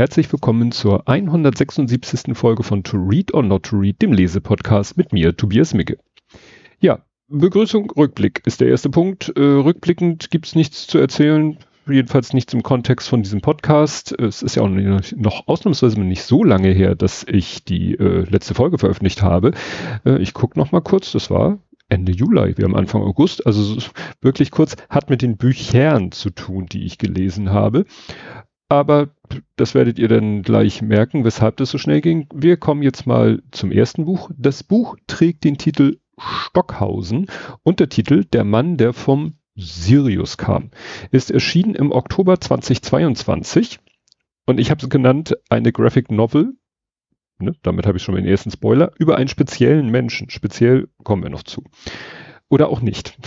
herzlich willkommen zur 176. Folge von To Read or Not to Read, dem Lesepodcast mit mir, Tobias Micke. Ja, Begrüßung, Rückblick ist der erste Punkt. Äh, rückblickend gibt's nichts zu erzählen, jedenfalls nichts im Kontext von diesem Podcast. Es ist ja auch noch ausnahmsweise nicht so lange her, dass ich die äh, letzte Folge veröffentlicht habe. Äh, ich gucke noch mal kurz, das war Ende Juli, wir haben Anfang August, also wirklich kurz, hat mit den Büchern zu tun, die ich gelesen habe. Aber das werdet ihr dann gleich merken, weshalb das so schnell ging. Wir kommen jetzt mal zum ersten Buch. Das Buch trägt den Titel Stockhausen. Untertitel Der Mann, der vom Sirius kam. Ist erschienen im Oktober 2022 und ich habe es genannt eine Graphic Novel. Ne, damit habe ich schon den ersten Spoiler über einen speziellen Menschen. Speziell kommen wir noch zu. Oder auch nicht.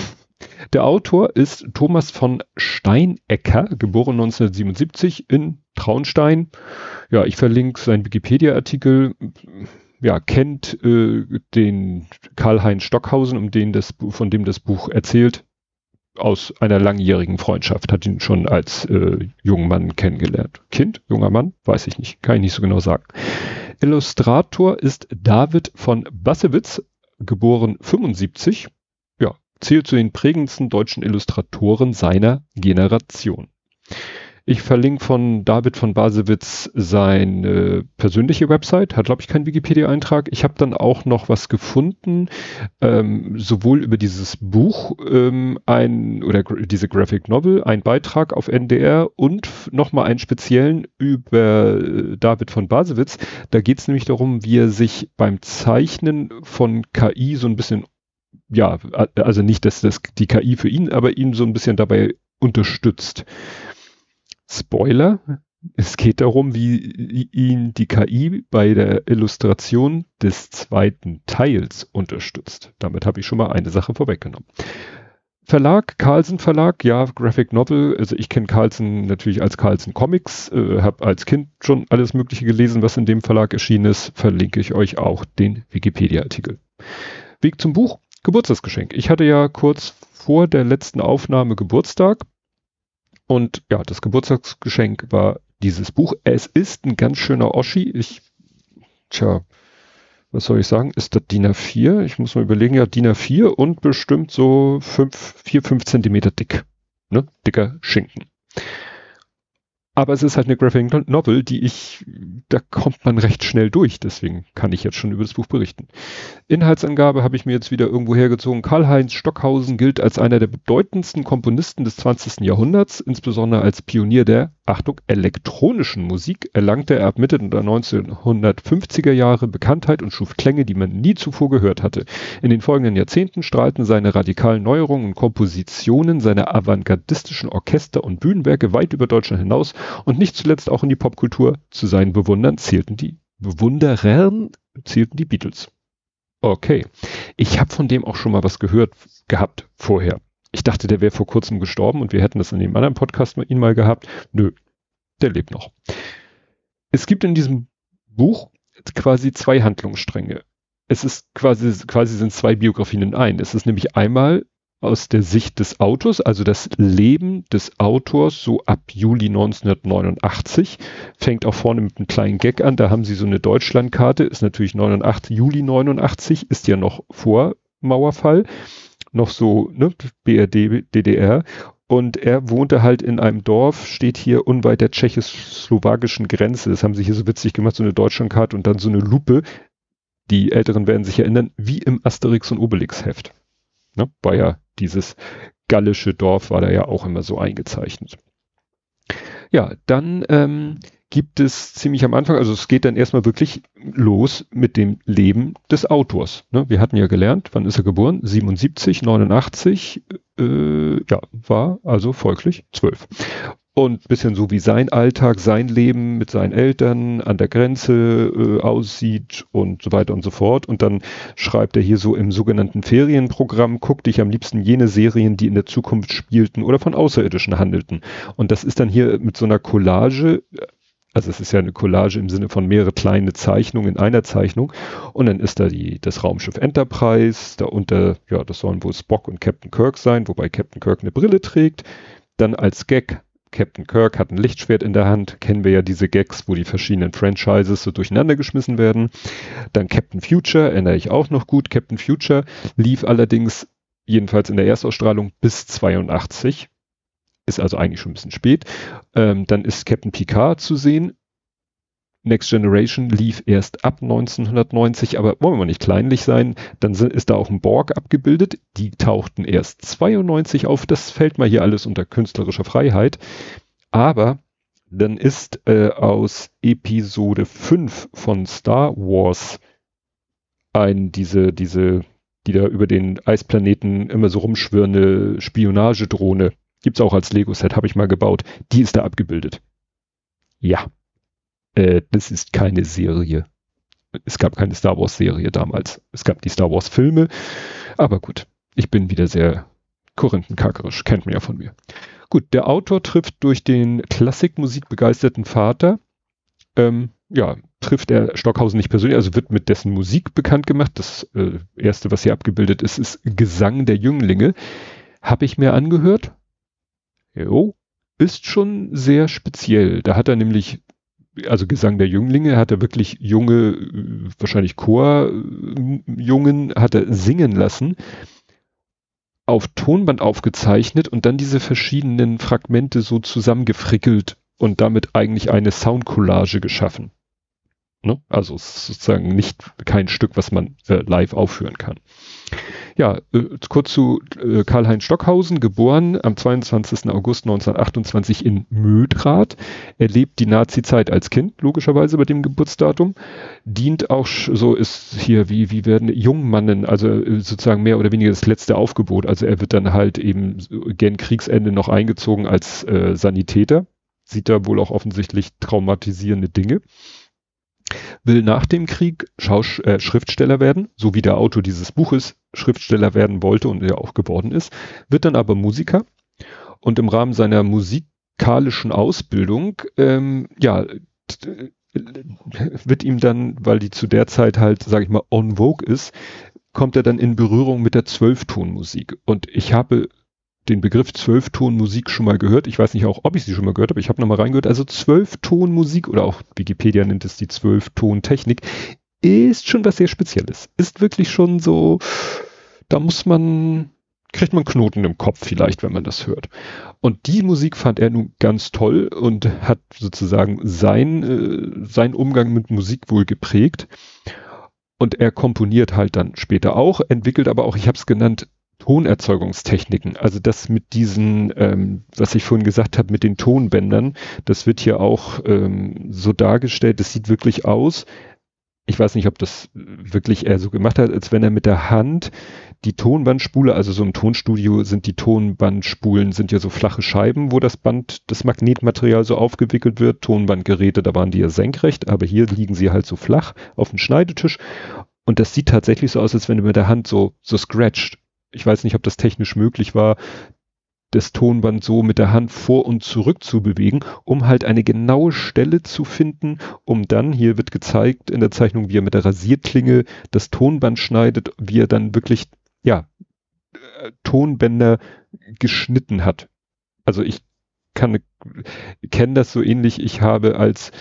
Der Autor ist Thomas von Steinecker, geboren 1977 in Traunstein. Ja, ich verlinke seinen Wikipedia-Artikel. Ja, kennt äh, den Karl-Heinz Stockhausen, um den das, von dem das Buch erzählt, aus einer langjährigen Freundschaft, hat ihn schon als äh, jungen Mann kennengelernt. Kind, junger Mann, weiß ich nicht, kann ich nicht so genau sagen. Illustrator ist David von Bassewitz, geboren 75 zählt zu den prägendsten deutschen Illustratoren seiner Generation. Ich verlinke von David von Basewitz seine persönliche Website, hat glaube ich keinen Wikipedia-Eintrag. Ich habe dann auch noch was gefunden, ähm, sowohl über dieses Buch ähm, ein oder diese Graphic Novel, ein Beitrag auf NDR und nochmal einen speziellen über äh, David von Basewitz. Da geht es nämlich darum, wie er sich beim Zeichnen von KI so ein bisschen ja, also nicht, dass das die KI für ihn, aber ihn so ein bisschen dabei unterstützt. Spoiler, es geht darum, wie ihn die KI bei der Illustration des zweiten Teils unterstützt. Damit habe ich schon mal eine Sache vorweggenommen. Verlag, Carlsen Verlag, ja, Graphic Novel. Also ich kenne Carlsen natürlich als Carlsen Comics, äh, habe als Kind schon alles Mögliche gelesen, was in dem Verlag erschienen ist. Verlinke ich euch auch den Wikipedia-Artikel. Weg zum Buch. Geburtstagsgeschenk. Ich hatte ja kurz vor der letzten Aufnahme Geburtstag und ja, das Geburtstagsgeschenk war dieses Buch. Es ist ein ganz schöner Oschi. Ich, tja, was soll ich sagen? Ist das DIN A4? Ich muss mal überlegen, ja, DIN A4 und bestimmt so fünf, vier, fünf Zentimeter dick. Ne? Dicker Schinken. Aber es ist halt eine Graphic Novel, die ich, da kommt man recht schnell durch. Deswegen kann ich jetzt schon über das Buch berichten. Inhaltsangabe habe ich mir jetzt wieder irgendwo hergezogen. Karl-Heinz Stockhausen gilt als einer der bedeutendsten Komponisten des 20. Jahrhunderts, insbesondere als Pionier der Achtung, elektronischen Musik erlangte er ab Mitte der 1950er Jahre Bekanntheit und schuf Klänge, die man nie zuvor gehört hatte. In den folgenden Jahrzehnten strahlten seine radikalen Neuerungen und Kompositionen seine avantgardistischen Orchester und Bühnenwerke weit über Deutschland hinaus und nicht zuletzt auch in die Popkultur. Zu seinen Bewundern zählten die Bewunderern zählten die Beatles. Okay. Ich habe von dem auch schon mal was gehört gehabt vorher. Ich dachte, der wäre vor kurzem gestorben und wir hätten das in dem anderen Podcast mit ihm mal gehabt. Nö, der lebt noch. Es gibt in diesem Buch quasi zwei Handlungsstränge. Es ist quasi, quasi sind zwei Biografien in ein. Es ist nämlich einmal aus der Sicht des Autors, also das Leben des Autors so ab Juli 1989. Fängt auch vorne mit einem kleinen Gag an. Da haben sie so eine Deutschlandkarte, ist natürlich 89, Juli 89, ist ja noch vor Mauerfall noch so, ne, BRD, DDR. Und er wohnte halt in einem Dorf, steht hier unweit der tschechoslowakischen Grenze. Das haben sie hier so witzig gemacht, so eine Deutschlandkarte und dann so eine Lupe. Die Älteren werden sich erinnern, wie im Asterix und Obelix Heft. Ne, war ja dieses gallische Dorf, war da ja auch immer so eingezeichnet. Ja, dann ähm, gibt es ziemlich am Anfang, also es geht dann erstmal wirklich los mit dem Leben des Autors. Ne? Wir hatten ja gelernt, wann ist er geboren? 77, 89, äh, ja, war also folglich 12. Und bisschen so wie sein Alltag, sein Leben mit seinen Eltern an der Grenze äh, aussieht und so weiter und so fort. Und dann schreibt er hier so im sogenannten Ferienprogramm, guck dich am liebsten jene Serien, die in der Zukunft spielten oder von Außerirdischen handelten. Und das ist dann hier mit so einer Collage also es ist ja eine Collage im Sinne von mehrere kleine Zeichnungen in einer Zeichnung. Und dann ist da die, das Raumschiff Enterprise, darunter, ja, das sollen wohl Spock und Captain Kirk sein, wobei Captain Kirk eine Brille trägt. Dann als Gag Captain Kirk hat ein Lichtschwert in der Hand, kennen wir ja diese Gags, wo die verschiedenen Franchises so durcheinander geschmissen werden. Dann Captain Future, erinnere ich auch noch gut. Captain Future lief allerdings jedenfalls in der Erstausstrahlung bis 82. Ist also eigentlich schon ein bisschen spät. Ähm, dann ist Captain Picard zu sehen. Next Generation lief erst ab 1990, aber wollen wir mal nicht kleinlich sein, dann ist da auch ein Borg abgebildet. Die tauchten erst 92 auf. Das fällt mal hier alles unter künstlerischer Freiheit. Aber dann ist äh, aus Episode 5 von Star Wars ein, diese, diese, die da über den Eisplaneten immer so rumschwirrende Spionagedrohne, gibt's auch als Lego-Set, habe ich mal gebaut, die ist da abgebildet. Ja, äh, das ist keine Serie. Es gab keine Star Wars Serie damals. Es gab die Star Wars Filme. Aber gut, ich bin wieder sehr korinthenkackerisch, kennt man ja von mir. Gut, der Autor trifft durch den Klassikmusik begeisterten Vater, ähm, ja, trifft er Stockhausen nicht persönlich, also wird mit dessen Musik bekannt gemacht. Das äh, erste, was hier abgebildet ist, ist Gesang der Jünglinge. Habe ich mir angehört. Jo, ist schon sehr speziell. Da hat er nämlich also Gesang der Jünglinge, hat er wirklich junge, wahrscheinlich Chorjungen, hat er singen lassen, auf Tonband aufgezeichnet und dann diese verschiedenen Fragmente so zusammengefrickelt und damit eigentlich eine Soundcollage geschaffen. Ne? Also sozusagen nicht kein Stück, was man äh, live aufführen kann. Ja, äh, kurz zu äh, Karl-Heinz Stockhausen, geboren am 22. August 1928 in Mödrath. Er lebt die Nazi-Zeit als Kind, logischerweise bei dem Geburtsdatum. Dient auch, so ist hier, wie, wie werden Jungmannen, also äh, sozusagen mehr oder weniger das letzte Aufgebot. Also er wird dann halt eben gen Kriegsende noch eingezogen als äh, Sanitäter. Sieht da wohl auch offensichtlich traumatisierende Dinge will nach dem Krieg Schaus äh, Schriftsteller werden, so wie der Autor dieses Buches Schriftsteller werden wollte und er auch geworden ist, wird dann aber Musiker und im Rahmen seiner musikalischen Ausbildung, ähm, ja, wird ihm dann, weil die zu der Zeit halt, sage ich mal, on vogue ist, kommt er dann in Berührung mit der Zwölftonmusik. Und ich habe den Begriff Zwölftonmusik schon mal gehört. Ich weiß nicht auch, ob ich sie schon mal gehört habe. Ich habe nochmal reingehört. Also Zwölftonmusik oder auch Wikipedia nennt es die Zwölftontechnik ist schon was sehr Spezielles. Ist wirklich schon so, da muss man, kriegt man Knoten im Kopf vielleicht, wenn man das hört. Und die Musik fand er nun ganz toll und hat sozusagen sein, äh, sein Umgang mit Musik wohl geprägt. Und er komponiert halt dann später auch, entwickelt aber auch, ich habe es genannt, Tonerzeugungstechniken. Also das mit diesen, ähm, was ich vorhin gesagt habe, mit den Tonbändern, das wird hier auch ähm, so dargestellt. Das sieht wirklich aus. Ich weiß nicht, ob das wirklich er so gemacht hat, als wenn er mit der Hand die Tonbandspule, also so im Tonstudio sind die Tonbandspulen, sind ja so flache Scheiben, wo das Band, das Magnetmaterial so aufgewickelt wird. Tonbandgeräte, da waren die ja senkrecht, aber hier liegen sie halt so flach auf dem Schneidetisch. Und das sieht tatsächlich so aus, als wenn er mit der Hand so, so scratcht ich weiß nicht, ob das technisch möglich war, das Tonband so mit der Hand vor und zurück zu bewegen, um halt eine genaue Stelle zu finden, um dann, hier wird gezeigt in der Zeichnung, wie er mit der Rasierklinge das Tonband schneidet, wie er dann wirklich, ja, äh, Tonbänder geschnitten hat. Also ich kann, kenne das so ähnlich. Ich habe als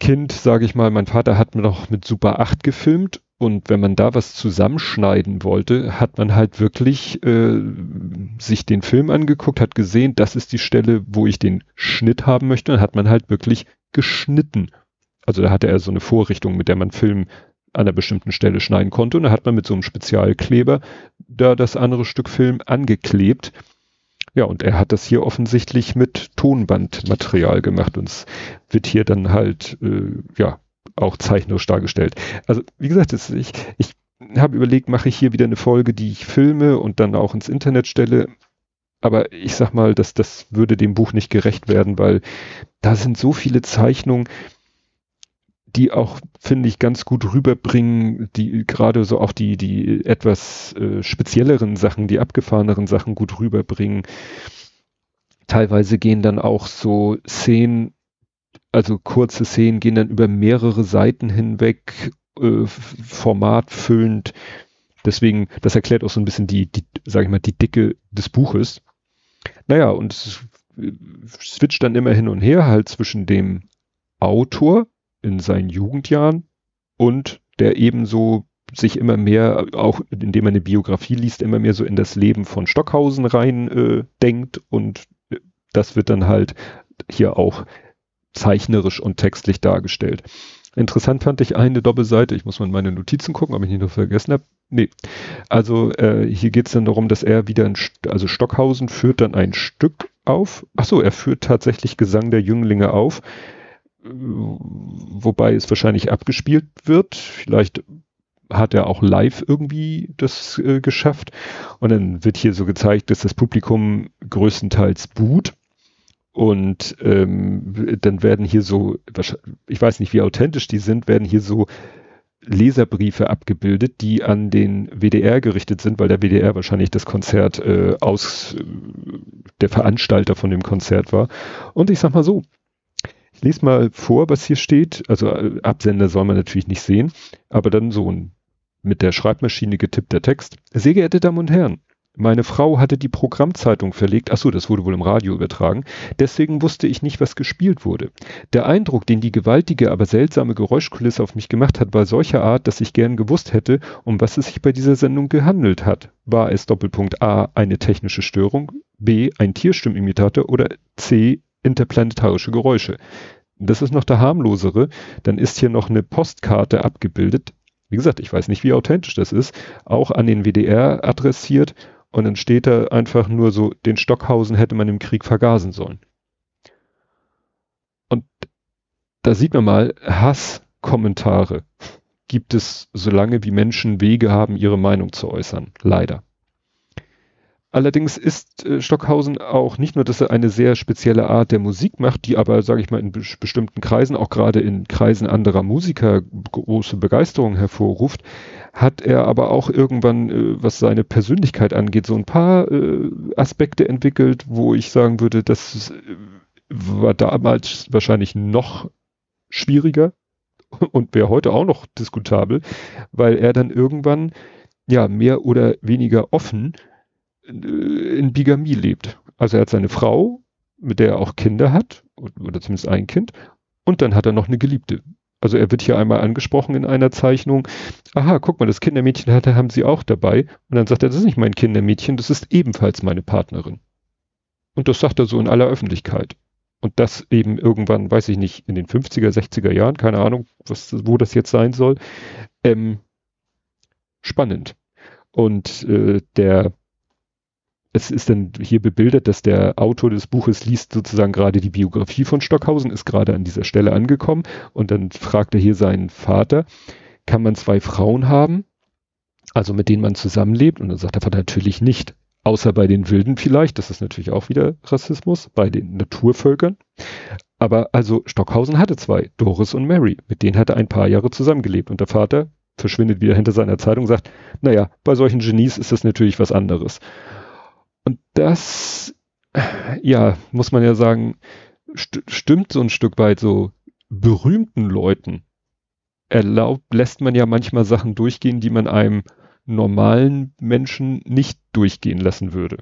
Kind, sage ich mal, mein Vater hat mir noch mit Super 8 gefilmt und wenn man da was zusammenschneiden wollte, hat man halt wirklich äh, sich den Film angeguckt, hat gesehen, das ist die Stelle, wo ich den Schnitt haben möchte, und hat man halt wirklich geschnitten. Also da hatte er so eine Vorrichtung, mit der man Film an einer bestimmten Stelle schneiden konnte und da hat man mit so einem Spezialkleber da das andere Stück Film angeklebt. Ja, und er hat das hier offensichtlich mit Tonbandmaterial gemacht und es wird hier dann halt, äh, ja, auch zeichnerisch dargestellt. Also wie gesagt, das, ich, ich habe überlegt, mache ich hier wieder eine Folge, die ich filme und dann auch ins Internet stelle. Aber ich sag mal, dass das würde dem Buch nicht gerecht werden, weil da sind so viele Zeichnungen, die auch, finde ich, ganz gut rüberbringen, die gerade so auch die, die etwas äh, spezielleren Sachen, die abgefahreneren Sachen gut rüberbringen. Teilweise gehen dann auch so Szenen also kurze Szenen gehen dann über mehrere Seiten hinweg, äh, formatfüllend. Deswegen, das erklärt auch so ein bisschen die, die, sag ich mal, die Dicke des Buches. Naja, und switcht dann immer hin und her halt zwischen dem Autor in seinen Jugendjahren und der ebenso sich immer mehr, auch indem man eine Biografie liest, immer mehr so in das Leben von Stockhausen rein äh, denkt und äh, das wird dann halt hier auch zeichnerisch und textlich dargestellt. Interessant fand ich eine Doppelseite, ich muss mal in meine Notizen gucken, ob ich nicht noch vergessen habe. Nee, also äh, hier geht es dann darum, dass er wieder, ein, also Stockhausen führt dann ein Stück auf. Ach so, er führt tatsächlich Gesang der Jünglinge auf, wobei es wahrscheinlich abgespielt wird. Vielleicht hat er auch live irgendwie das äh, geschafft. Und dann wird hier so gezeigt, dass das Publikum größtenteils boot. Und ähm, dann werden hier so, ich weiß nicht, wie authentisch die sind, werden hier so Leserbriefe abgebildet, die an den WDR gerichtet sind, weil der WDR wahrscheinlich das Konzert äh, aus äh, der Veranstalter von dem Konzert war. Und ich sag mal so, ich lese mal vor, was hier steht. Also äh, Absender soll man natürlich nicht sehen, aber dann so ein mit der Schreibmaschine getippter Text. Sehr geehrte Damen und Herren, meine Frau hatte die Programmzeitung verlegt. Ach so, das wurde wohl im Radio übertragen. Deswegen wusste ich nicht, was gespielt wurde. Der Eindruck, den die gewaltige, aber seltsame Geräuschkulisse auf mich gemacht hat, war solcher Art, dass ich gern gewusst hätte, um was es sich bei dieser Sendung gehandelt hat. War es Doppelpunkt A eine technische Störung, B ein Tierstimmimitator oder C interplanetarische Geräusche? Das ist noch der harmlosere. Dann ist hier noch eine Postkarte abgebildet. Wie gesagt, ich weiß nicht, wie authentisch das ist. Auch an den WDR adressiert und dann steht da einfach nur so, den Stockhausen hätte man im Krieg vergasen sollen. Und da sieht man mal, Hasskommentare gibt es, solange wie Menschen Wege haben, ihre Meinung zu äußern. Leider. Allerdings ist äh, Stockhausen auch nicht nur, dass er eine sehr spezielle Art der Musik macht, die aber, sage ich mal, in be bestimmten Kreisen, auch gerade in Kreisen anderer Musiker große Begeisterung hervorruft, hat er aber auch irgendwann, äh, was seine Persönlichkeit angeht, so ein paar äh, Aspekte entwickelt, wo ich sagen würde, das äh, war damals wahrscheinlich noch schwieriger und wäre heute auch noch diskutabel, weil er dann irgendwann ja mehr oder weniger offen in Bigamie lebt. Also er hat seine Frau, mit der er auch Kinder hat, oder zumindest ein Kind, und dann hat er noch eine Geliebte. Also er wird hier einmal angesprochen in einer Zeichnung. Aha, guck mal, das Kindermädchen hatte, haben sie auch dabei. Und dann sagt er, das ist nicht mein Kindermädchen, das ist ebenfalls meine Partnerin. Und das sagt er so in aller Öffentlichkeit. Und das eben irgendwann, weiß ich nicht, in den 50er, 60er Jahren, keine Ahnung, was, wo das jetzt sein soll. Ähm, spannend. Und äh, der es ist dann hier bebildert, dass der Autor des Buches liest sozusagen gerade die Biografie von Stockhausen, ist gerade an dieser Stelle angekommen und dann fragt er hier seinen Vater, kann man zwei Frauen haben, also mit denen man zusammenlebt? Und dann sagt der Vater natürlich nicht, außer bei den Wilden vielleicht, das ist natürlich auch wieder Rassismus, bei den Naturvölkern. Aber also Stockhausen hatte zwei, Doris und Mary, mit denen hat er ein paar Jahre zusammengelebt und der Vater verschwindet wieder hinter seiner Zeitung und sagt, naja, bei solchen Genies ist das natürlich was anderes. Und das, ja, muss man ja sagen, st stimmt so ein Stück weit so berühmten Leuten erlaubt, lässt man ja manchmal Sachen durchgehen, die man einem normalen Menschen nicht durchgehen lassen würde.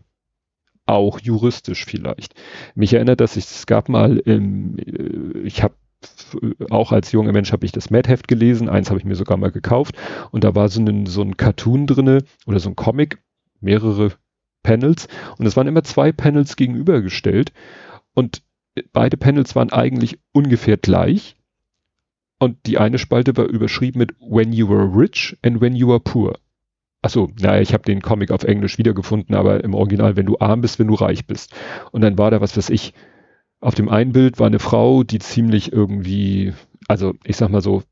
Auch juristisch vielleicht. Mich erinnert, ich, es gab mal, im, äh, ich habe auch als junger Mensch habe ich das Mad-Heft gelesen, eins habe ich mir sogar mal gekauft und da war so ein, so ein Cartoon drinne oder so ein Comic, mehrere Panels und es waren immer zwei Panels gegenübergestellt und beide Panels waren eigentlich ungefähr gleich und die eine Spalte war überschrieben mit When you were rich and when you were poor. Achso, naja, ich habe den Comic auf Englisch wiedergefunden, aber im Original, wenn du arm bist, wenn du reich bist. Und dann war da was weiß ich. Auf dem einen Bild war eine Frau, die ziemlich irgendwie, also ich sag mal so,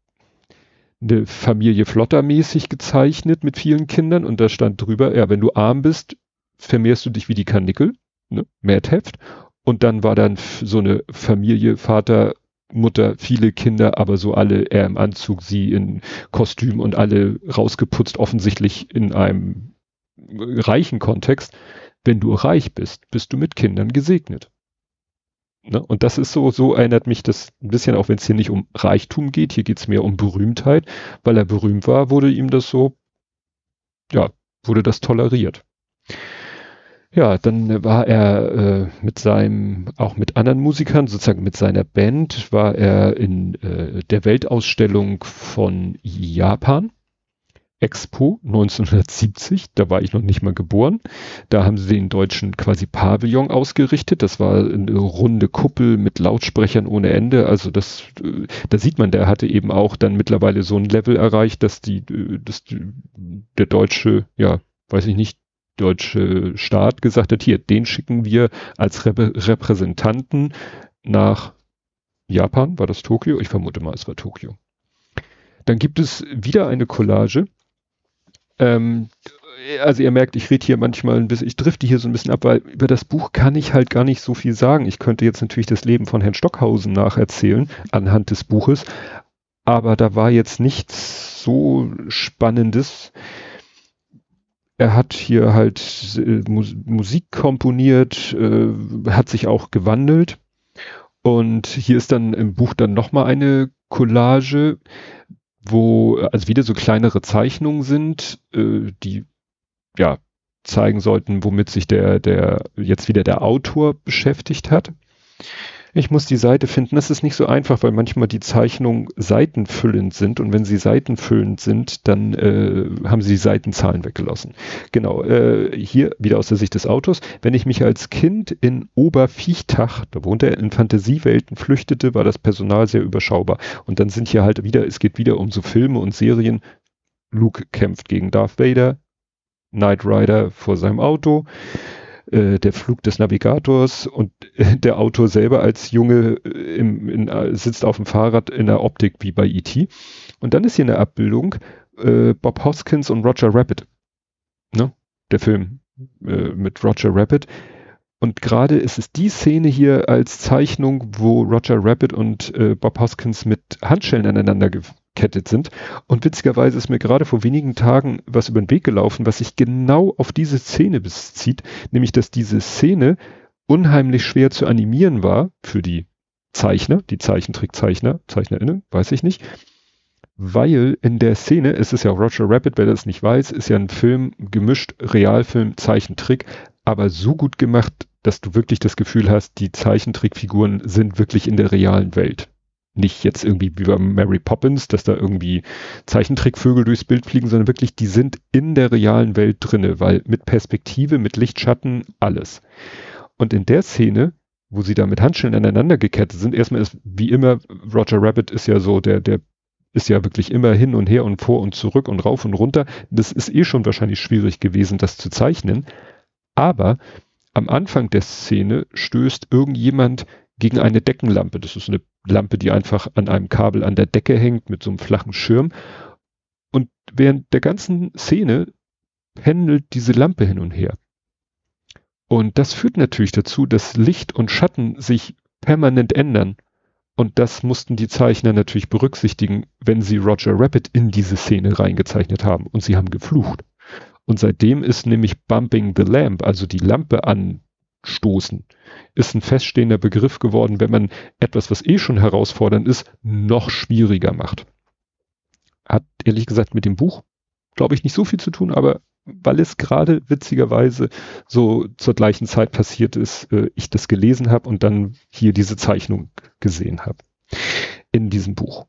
eine Familie flottermäßig gezeichnet mit vielen Kindern und da stand drüber, ja, wenn du arm bist, vermehrst du dich wie die Karnickel, ne? Mad-Heft. Und dann war dann so eine Familie, Vater, Mutter, viele Kinder, aber so alle er im Anzug, sie in Kostüm und alle rausgeputzt, offensichtlich in einem reichen Kontext. Wenn du reich bist, bist du mit Kindern gesegnet. Ne? Und das ist so, so erinnert mich das ein bisschen, auch wenn es hier nicht um Reichtum geht, hier geht es mehr um Berühmtheit. Weil er berühmt war, wurde ihm das so, ja, wurde das toleriert. Ja, dann war er äh, mit seinem, auch mit anderen Musikern, sozusagen mit seiner Band, war er in äh, der Weltausstellung von Japan. Expo 1970, da war ich noch nicht mal geboren. Da haben sie den deutschen quasi Pavillon ausgerichtet. Das war eine runde Kuppel mit Lautsprechern ohne Ende. Also das, äh, da sieht man, der hatte eben auch dann mittlerweile so ein Level erreicht, dass die, äh, dass die, der deutsche, ja, weiß ich nicht, deutsche Staat gesagt hat, hier, den schicken wir als Rep Repräsentanten nach Japan, war das Tokio? Ich vermute mal, es war Tokio. Dann gibt es wieder eine Collage. Ähm, also ihr merkt, ich rede hier manchmal ein bisschen, ich drifte hier so ein bisschen ab, weil über das Buch kann ich halt gar nicht so viel sagen. Ich könnte jetzt natürlich das Leben von Herrn Stockhausen nacherzählen anhand des Buches, aber da war jetzt nichts so Spannendes er hat hier halt äh, Musik komponiert, äh, hat sich auch gewandelt. Und hier ist dann im Buch dann nochmal eine Collage, wo also wieder so kleinere Zeichnungen sind, äh, die ja zeigen sollten, womit sich der, der jetzt wieder der Autor beschäftigt hat. Ich muss die Seite finden. Das ist nicht so einfach, weil manchmal die Zeichnungen seitenfüllend sind und wenn sie seitenfüllend sind, dann äh, haben sie die Seitenzahlen weggelassen. Genau, äh, hier wieder aus der Sicht des Autors. Wenn ich mich als Kind in Oberviechtach, da wohnte er in Fantasiewelten, flüchtete, war das Personal sehr überschaubar. Und dann sind hier halt wieder, es geht wieder um so Filme und Serien. Luke kämpft gegen Darth Vader, Knight Rider vor seinem Auto. Äh, der Flug des Navigators und äh, der Autor selber als Junge äh, im, in, äh, sitzt auf dem Fahrrad in der Optik wie bei E.T. Und dann ist hier eine Abbildung äh, Bob Hoskins und Roger Rabbit. Ne? Der Film mit Roger Rabbit. Und gerade ist es die Szene hier als Zeichnung, wo Roger Rabbit und Bob Hoskins mit Handschellen aneinander angekettet sind. Und witzigerweise ist mir gerade vor wenigen Tagen was über den Weg gelaufen, was sich genau auf diese Szene bezieht, nämlich dass diese Szene unheimlich schwer zu animieren war für die Zeichner, die Zeichentrickzeichner, ZeichnerInnen, weiß ich nicht, weil in der Szene, es ist ja Roger Rabbit, wer das nicht weiß, ist ja ein Film gemischt, Realfilm, Zeichentrick, aber so gut gemacht, dass du wirklich das Gefühl hast, die Zeichentrickfiguren sind wirklich in der realen Welt nicht jetzt irgendwie wie bei Mary Poppins, dass da irgendwie Zeichentrickvögel durchs Bild fliegen, sondern wirklich, die sind in der realen Welt drinne, weil mit Perspektive, mit Lichtschatten, alles. Und in der Szene, wo sie da mit Handschellen aneinander gekettet sind, erstmal ist wie immer, Roger Rabbit ist ja so, der, der ist ja wirklich immer hin und her und vor und zurück und rauf und runter. Das ist eh schon wahrscheinlich schwierig gewesen, das zu zeichnen. Aber am Anfang der Szene stößt irgendjemand gegen eine Deckenlampe. Das ist eine Lampe, die einfach an einem Kabel an der Decke hängt mit so einem flachen Schirm. Und während der ganzen Szene pendelt diese Lampe hin und her. Und das führt natürlich dazu, dass Licht und Schatten sich permanent ändern. Und das mussten die Zeichner natürlich berücksichtigen, wenn sie Roger Rabbit in diese Szene reingezeichnet haben. Und sie haben geflucht. Und seitdem ist nämlich Bumping the Lamp, also die Lampe an stoßen, ist ein feststehender Begriff geworden, wenn man etwas, was eh schon herausfordernd ist, noch schwieriger macht. Hat ehrlich gesagt mit dem Buch, glaube ich, nicht so viel zu tun, aber weil es gerade witzigerweise so zur gleichen Zeit passiert ist, äh, ich das gelesen habe und dann hier diese Zeichnung gesehen habe in diesem Buch.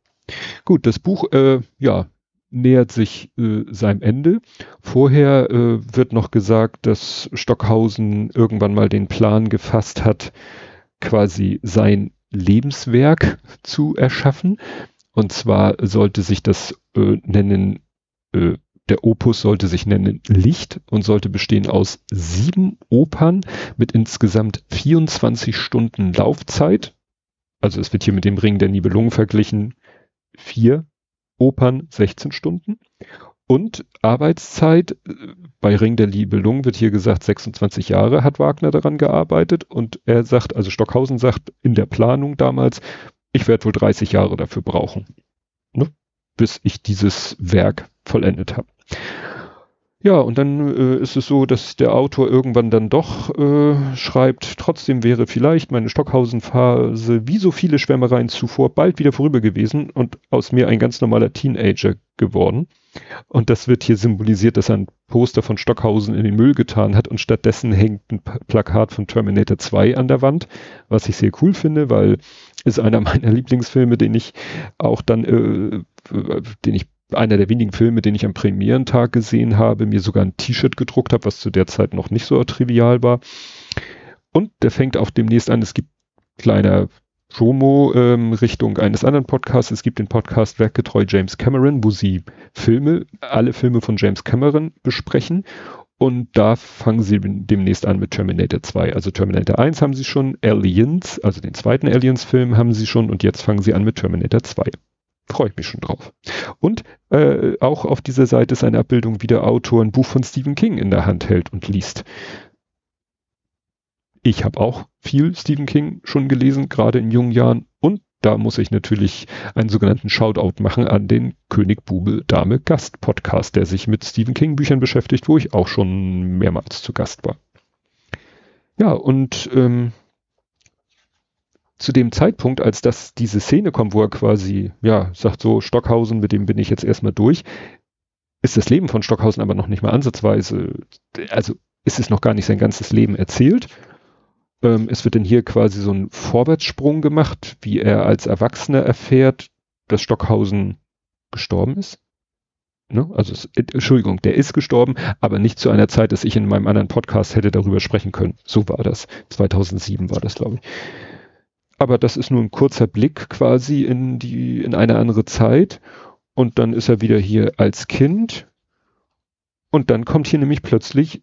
Gut, das Buch, äh, ja, nähert sich äh, seinem Ende. Vorher äh, wird noch gesagt, dass Stockhausen irgendwann mal den Plan gefasst hat, quasi sein Lebenswerk zu erschaffen. Und zwar sollte sich das äh, nennen, äh, der Opus sollte sich nennen Licht und sollte bestehen aus sieben Opern mit insgesamt 24 Stunden Laufzeit. Also es wird hier mit dem Ring der Nibelungen verglichen. Vier Opern 16 Stunden. Und Arbeitszeit, äh, bei Ring der Liebelung wird hier gesagt, 26 Jahre hat Wagner daran gearbeitet und er sagt, also Stockhausen sagt in der Planung damals, ich werde wohl 30 Jahre dafür brauchen, ne, bis ich dieses Werk vollendet habe. Ja, und dann äh, ist es so, dass der Autor irgendwann dann doch äh, schreibt, trotzdem wäre vielleicht meine Stockhausen-Phase wie so viele Schwärmereien zuvor bald wieder vorüber gewesen und aus mir ein ganz normaler Teenager geworden. Und das wird hier symbolisiert, dass er ein Poster von Stockhausen in den Müll getan hat und stattdessen hängt ein Plakat von Terminator 2 an der Wand, was ich sehr cool finde, weil ist einer meiner Lieblingsfilme, den ich auch dann, äh, den ich einer der wenigen Filme, den ich am Premierentag gesehen habe, mir sogar ein T-Shirt gedruckt habe, was zu der Zeit noch nicht so trivial war. Und der fängt auch demnächst an, es gibt kleiner Promo ähm, Richtung eines anderen Podcasts. Es gibt den Podcast Werkgetreu James Cameron, wo sie Filme, alle Filme von James Cameron besprechen. Und da fangen sie demnächst an mit Terminator 2. Also Terminator 1 haben sie schon, Aliens, also den zweiten Aliens-Film haben sie schon und jetzt fangen sie an mit Terminator 2. Freue ich mich schon drauf. Und äh, auch auf dieser Seite ist eine Abbildung, wie der Autor ein Buch von Stephen King in der Hand hält und liest. Ich habe auch viel Stephen King schon gelesen, gerade in jungen Jahren. Und da muss ich natürlich einen sogenannten Shoutout machen an den König Bube Dame Gast Podcast, der sich mit Stephen King Büchern beschäftigt, wo ich auch schon mehrmals zu Gast war. Ja, und ähm, zu dem Zeitpunkt, als das diese Szene kommt, wo er quasi, ja, sagt so, Stockhausen, mit dem bin ich jetzt erstmal durch, ist das Leben von Stockhausen aber noch nicht mal ansatzweise, also ist es noch gar nicht sein ganzes Leben erzählt. Ähm, es wird dann hier quasi so ein Vorwärtssprung gemacht, wie er als Erwachsener erfährt, dass Stockhausen gestorben ist. Ne? Also, es, Entschuldigung, der ist gestorben, aber nicht zu einer Zeit, dass ich in meinem anderen Podcast hätte darüber sprechen können. So war das. 2007 war das, glaube ich aber das ist nur ein kurzer Blick quasi in die, in eine andere Zeit. Und dann ist er wieder hier als Kind. Und dann kommt hier nämlich plötzlich,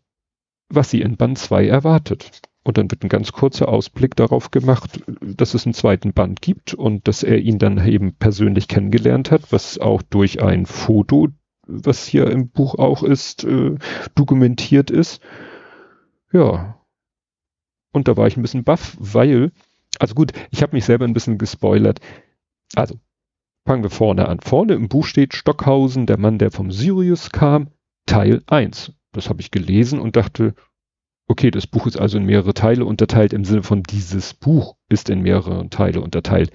was sie in Band 2 erwartet. Und dann wird ein ganz kurzer Ausblick darauf gemacht, dass es einen zweiten Band gibt und dass er ihn dann eben persönlich kennengelernt hat, was auch durch ein Foto, was hier im Buch auch ist, äh, dokumentiert ist. Ja. Und da war ich ein bisschen baff, weil also gut, ich habe mich selber ein bisschen gespoilert. Also, fangen wir vorne an. Vorne im Buch steht Stockhausen, der Mann, der vom Sirius kam, Teil 1. Das habe ich gelesen und dachte, okay, das Buch ist also in mehrere Teile unterteilt, im Sinne von dieses Buch ist in mehrere Teile unterteilt.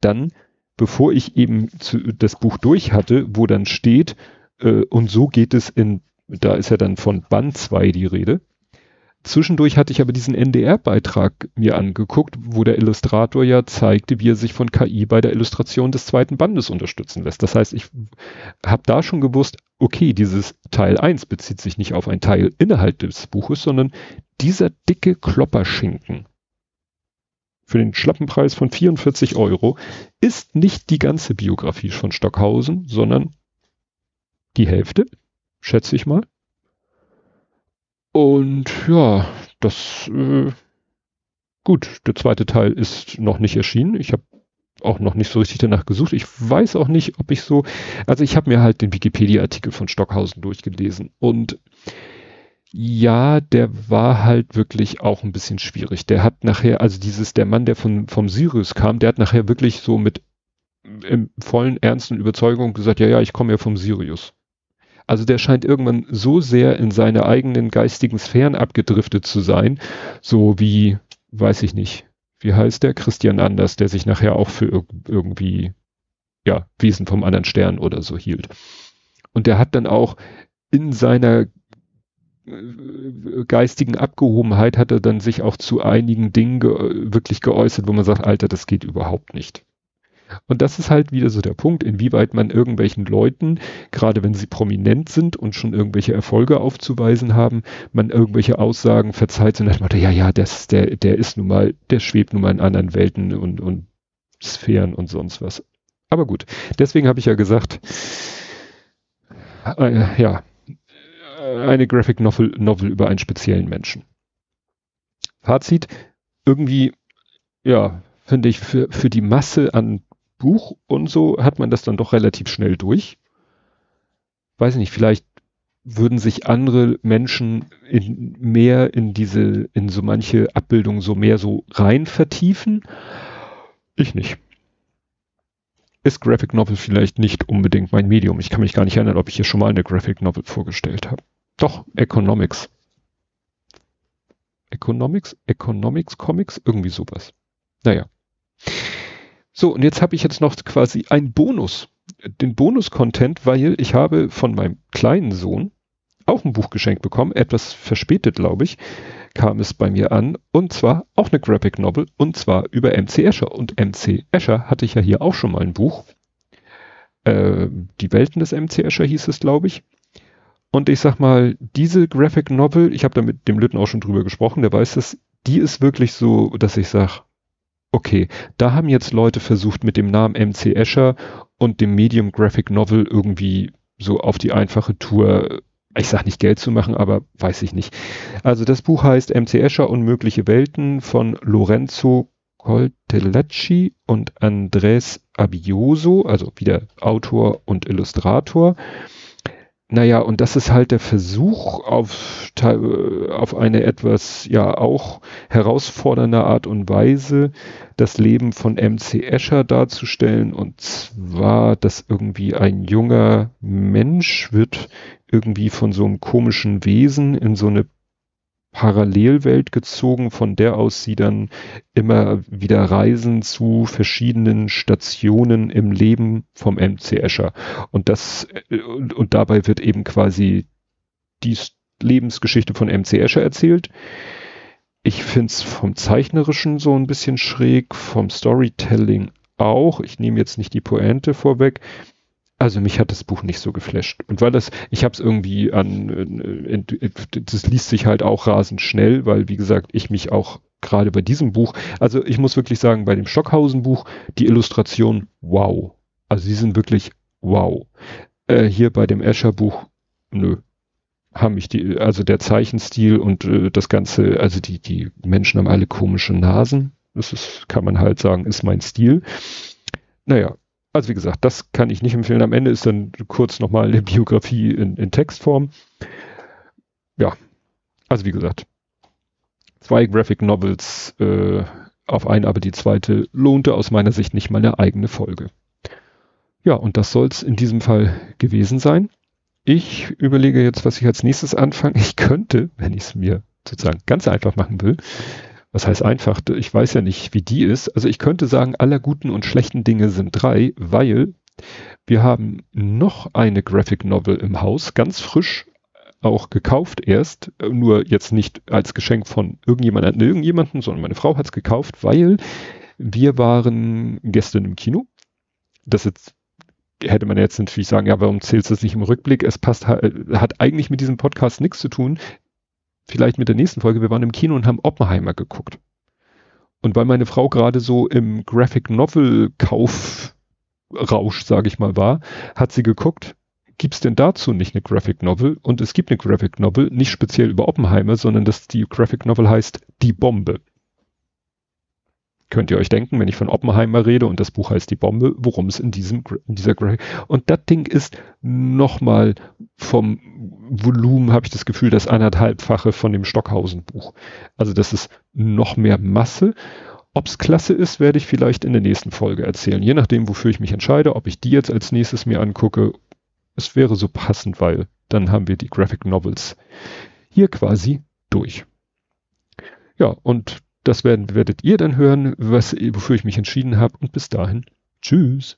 Dann, bevor ich eben zu, das Buch durch hatte, wo dann steht, äh, und so geht es in, da ist ja dann von Band 2 die Rede, Zwischendurch hatte ich aber diesen NDR-Beitrag mir angeguckt, wo der Illustrator ja zeigte, wie er sich von KI bei der Illustration des zweiten Bandes unterstützen lässt. Das heißt, ich habe da schon gewusst, okay, dieses Teil 1 bezieht sich nicht auf ein Teil innerhalb des Buches, sondern dieser dicke Klopperschinken für den Schlappenpreis von 44 Euro ist nicht die ganze Biografie von Stockhausen, sondern die Hälfte, schätze ich mal. Und ja, das äh, gut. Der zweite Teil ist noch nicht erschienen. Ich habe auch noch nicht so richtig danach gesucht. Ich weiß auch nicht, ob ich so. Also ich habe mir halt den Wikipedia-Artikel von Stockhausen durchgelesen und ja, der war halt wirklich auch ein bisschen schwierig. Der hat nachher, also dieses, der Mann, der von, vom Sirius kam, der hat nachher wirklich so mit im vollen Ernst und Überzeugung gesagt, ja, ja, ich komme ja vom Sirius. Also der scheint irgendwann so sehr in seine eigenen geistigen Sphären abgedriftet zu sein, so wie, weiß ich nicht, wie heißt der? Christian Anders, der sich nachher auch für ir irgendwie, ja, Wesen vom anderen Stern oder so hielt. Und der hat dann auch in seiner äh, geistigen Abgehobenheit hat er dann sich auch zu einigen Dingen ge wirklich geäußert, wo man sagt, Alter, das geht überhaupt nicht. Und das ist halt wieder so der Punkt, inwieweit man irgendwelchen Leuten, gerade wenn sie prominent sind und schon irgendwelche Erfolge aufzuweisen haben, man irgendwelche Aussagen verzeiht und sagt, ja, ja, das, der, der ist nun mal, der schwebt nun mal in anderen Welten und, und Sphären und sonst was. Aber gut, deswegen habe ich ja gesagt, äh, ja, eine Graphic Novel, Novel über einen speziellen Menschen. Fazit, irgendwie, ja, finde ich, für, für die Masse an Buch und so hat man das dann doch relativ schnell durch. Weiß nicht, vielleicht würden sich andere Menschen in mehr in diese, in so manche Abbildungen so mehr so rein vertiefen. Ich nicht. Ist Graphic Novel vielleicht nicht unbedingt mein Medium. Ich kann mich gar nicht erinnern, ob ich hier schon mal eine Graphic Novel vorgestellt habe. Doch, Economics. Economics, Economics Comics, irgendwie sowas. Naja. So, und jetzt habe ich jetzt noch quasi ein Bonus, den Bonus-Content, weil ich habe von meinem kleinen Sohn auch ein Buch geschenkt bekommen, etwas verspätet, glaube ich, kam es bei mir an, und zwar auch eine Graphic Novel, und zwar über MC Escher. Und MC Escher hatte ich ja hier auch schon mal ein Buch. Äh, die Welten des MC Escher hieß es, glaube ich. Und ich sag mal, diese Graphic Novel, ich habe da mit dem Lütten auch schon drüber gesprochen, der weiß das, die ist wirklich so, dass ich sag, okay, da haben jetzt Leute versucht mit dem Namen MC Escher und dem Medium Graphic Novel irgendwie so auf die einfache Tour, ich sag nicht Geld zu machen, aber weiß ich nicht. Also das Buch heißt MC Escher Unmögliche Welten von Lorenzo Coltellacci und Andres Abioso, also wieder Autor und Illustrator. Naja, und das ist halt der Versuch auf, auf eine etwas, ja, auch herausfordernde Art und Weise, das Leben von MC Escher darzustellen. Und zwar, dass irgendwie ein junger Mensch wird irgendwie von so einem komischen Wesen in so eine Parallelwelt gezogen, von der aus sie dann immer wieder reisen zu verschiedenen Stationen im Leben vom MC Escher. Und das, äh, und, und dabei wird eben quasi die Lebensgeschichte von MC Escher erzählt. Ich find's vom Zeichnerischen so ein bisschen schräg, vom Storytelling auch. Ich nehme jetzt nicht die Pointe vorweg. Also mich hat das Buch nicht so geflasht. Und weil das, ich habe es irgendwie an, äh, das liest sich halt auch rasend schnell, weil wie gesagt, ich mich auch gerade bei diesem Buch, also ich muss wirklich sagen, bei dem Stockhausen-Buch, die Illustration, wow. Also sie sind wirklich wow. Äh, hier bei dem Escher-Buch, nö. Haben mich die, also der Zeichenstil und äh, das Ganze, also die, die Menschen haben alle komische Nasen. Das ist, kann man halt sagen, ist mein Stil. Naja, also wie gesagt, das kann ich nicht empfehlen. Am Ende ist dann kurz nochmal eine Biografie in, in Textform. Ja, also wie gesagt, zwei Graphic Novels äh, auf eine, aber die zweite lohnte aus meiner Sicht nicht mal eine eigene Folge. Ja, und das soll es in diesem Fall gewesen sein. Ich überlege jetzt, was ich als nächstes anfange. Ich könnte, wenn ich es mir sozusagen ganz einfach machen will, was heißt einfach? Ich weiß ja nicht, wie die ist. Also ich könnte sagen, aller guten und schlechten Dinge sind drei, weil wir haben noch eine Graphic Novel im Haus, ganz frisch auch gekauft erst, nur jetzt nicht als Geschenk von irgendjemand an irgendjemanden, sondern meine Frau hat es gekauft, weil wir waren gestern im Kino. Das jetzt hätte man jetzt natürlich sagen, ja, warum zählst du das nicht im Rückblick? Es passt, hat eigentlich mit diesem Podcast nichts zu tun vielleicht mit der nächsten Folge, wir waren im Kino und haben Oppenheimer geguckt. Und weil meine Frau gerade so im Graphic Novel Kaufrausch, sage ich mal, war, hat sie geguckt, gibt's denn dazu nicht eine Graphic Novel? Und es gibt eine Graphic Novel, nicht speziell über Oppenheimer, sondern dass die Graphic Novel heißt Die Bombe. Könnt ihr euch denken, wenn ich von Oppenheimer rede und das Buch heißt Die Bombe, worum es in diesem, in dieser Graphic. Und das Ding ist nochmal vom Volumen, habe ich das Gefühl, das anderthalbfache von dem Stockhausen-Buch. Also das ist noch mehr Masse. Ob's klasse ist, werde ich vielleicht in der nächsten Folge erzählen. Je nachdem, wofür ich mich entscheide, ob ich die jetzt als nächstes mir angucke. Es wäre so passend, weil dann haben wir die Graphic Novels hier quasi durch. Ja, und das werden, werdet ihr dann hören, was, wofür ich mich entschieden habe. Und bis dahin, tschüss.